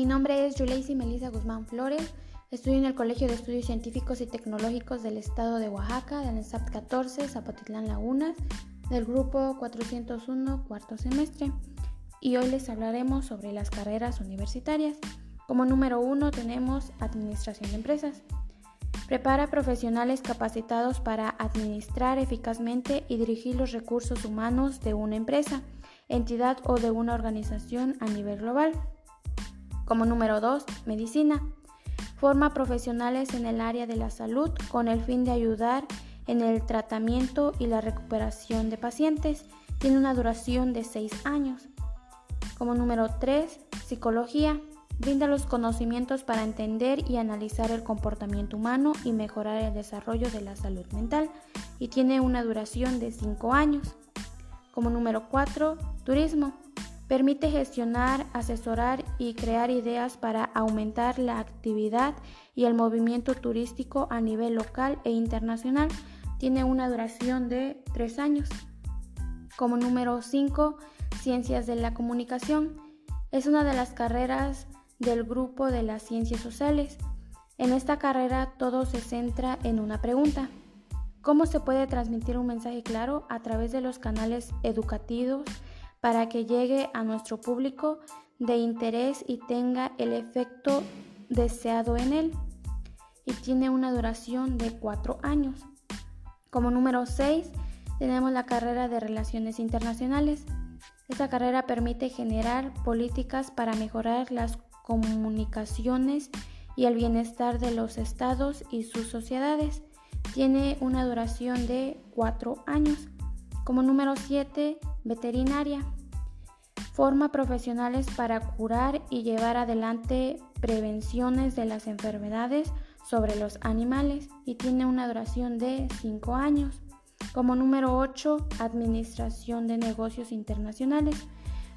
Mi nombre es Yuleisi Melisa Guzmán Flores. Estudio en el Colegio de Estudios Científicos y Tecnológicos del Estado de Oaxaca, del ENSAP 14, Zapotitlán Lagunas, del grupo 401, cuarto semestre. Y hoy les hablaremos sobre las carreras universitarias. Como número uno tenemos Administración de Empresas. Prepara profesionales capacitados para administrar eficazmente y dirigir los recursos humanos de una empresa, entidad o de una organización a nivel global. Como número 2, medicina. Forma profesionales en el área de la salud con el fin de ayudar en el tratamiento y la recuperación de pacientes. Tiene una duración de 6 años. Como número 3, psicología. Brinda los conocimientos para entender y analizar el comportamiento humano y mejorar el desarrollo de la salud mental y tiene una duración de 5 años. Como número 4, turismo. Permite gestionar, asesorar y crear ideas para aumentar la actividad y el movimiento turístico a nivel local e internacional. Tiene una duración de tres años. Como número 5, Ciencias de la Comunicación. Es una de las carreras del grupo de las ciencias sociales. En esta carrera todo se centra en una pregunta. ¿Cómo se puede transmitir un mensaje claro a través de los canales educativos? Para que llegue a nuestro público de interés y tenga el efecto deseado en él. Y tiene una duración de cuatro años. Como número 6 tenemos la carrera de Relaciones Internacionales. Esta carrera permite generar políticas para mejorar las comunicaciones y el bienestar de los estados y sus sociedades. Tiene una duración de cuatro años. Como número 7, veterinaria. Forma profesionales para curar y llevar adelante prevenciones de las enfermedades sobre los animales y tiene una duración de 5 años. Como número 8, Administración de Negocios Internacionales.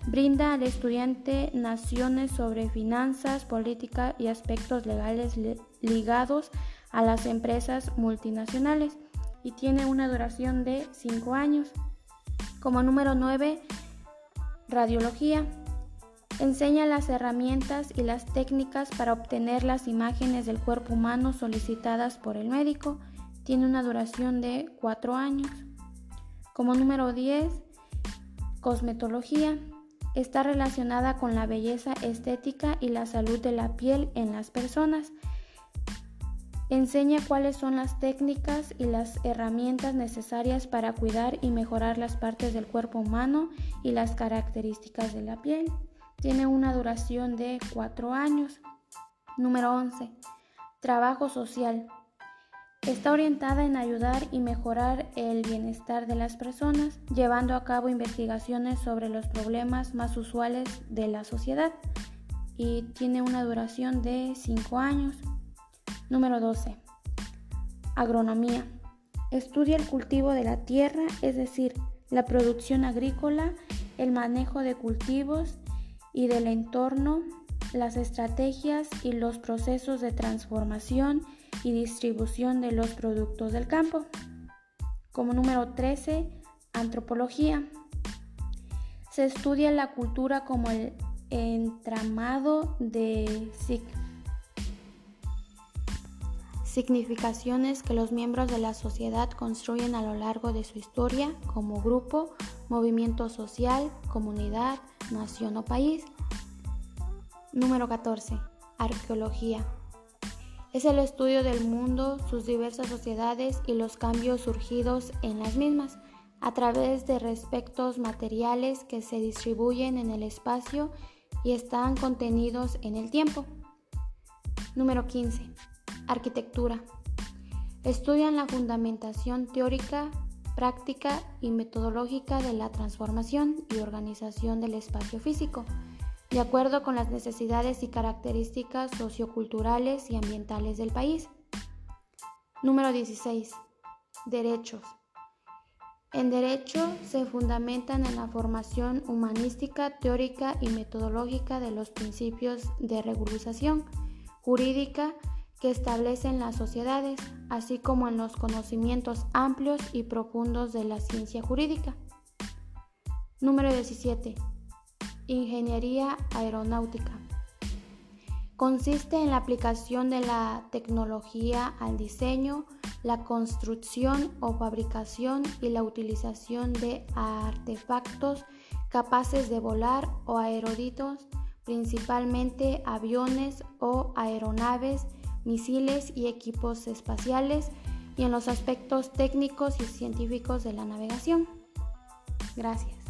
Brinda al estudiante naciones sobre finanzas, política y aspectos legales ligados a las empresas multinacionales y tiene una duración de 5 años. Como número 9, Radiología. Enseña las herramientas y las técnicas para obtener las imágenes del cuerpo humano solicitadas por el médico. Tiene una duración de 4 años. Como número 10, cosmetología. Está relacionada con la belleza estética y la salud de la piel en las personas. Enseña cuáles son las técnicas y las herramientas necesarias para cuidar y mejorar las partes del cuerpo humano y las características de la piel. Tiene una duración de 4 años. Número 11. Trabajo social. Está orientada en ayudar y mejorar el bienestar de las personas, llevando a cabo investigaciones sobre los problemas más usuales de la sociedad y tiene una duración de 5 años. Número 12. Agronomía. Estudia el cultivo de la tierra, es decir, la producción agrícola, el manejo de cultivos y del entorno, las estrategias y los procesos de transformación y distribución de los productos del campo. Como número 13, antropología. Se estudia la cultura como el entramado de significaciones que los miembros de la sociedad construyen a lo largo de su historia como grupo, movimiento social, comunidad, nación o país. Número 14. Arqueología. Es el estudio del mundo, sus diversas sociedades y los cambios surgidos en las mismas a través de respectos materiales que se distribuyen en el espacio y están contenidos en el tiempo. Número 15. Arquitectura. Estudian la fundamentación teórica, práctica y metodológica de la transformación y organización del espacio físico, de acuerdo con las necesidades y características socioculturales y ambientales del país. Número 16. Derechos. En derecho se fundamentan en la formación humanística, teórica y metodológica de los principios de regularización jurídica que establecen las sociedades, así como en los conocimientos amplios y profundos de la ciencia jurídica. Número 17. Ingeniería aeronáutica. consiste en la aplicación de la tecnología al diseño, la construcción o fabricación y la utilización de artefactos capaces de volar o aeroditos, principalmente aviones o aeronaves, misiles y equipos espaciales, y en los aspectos técnicos y científicos de la navegación. Gracias.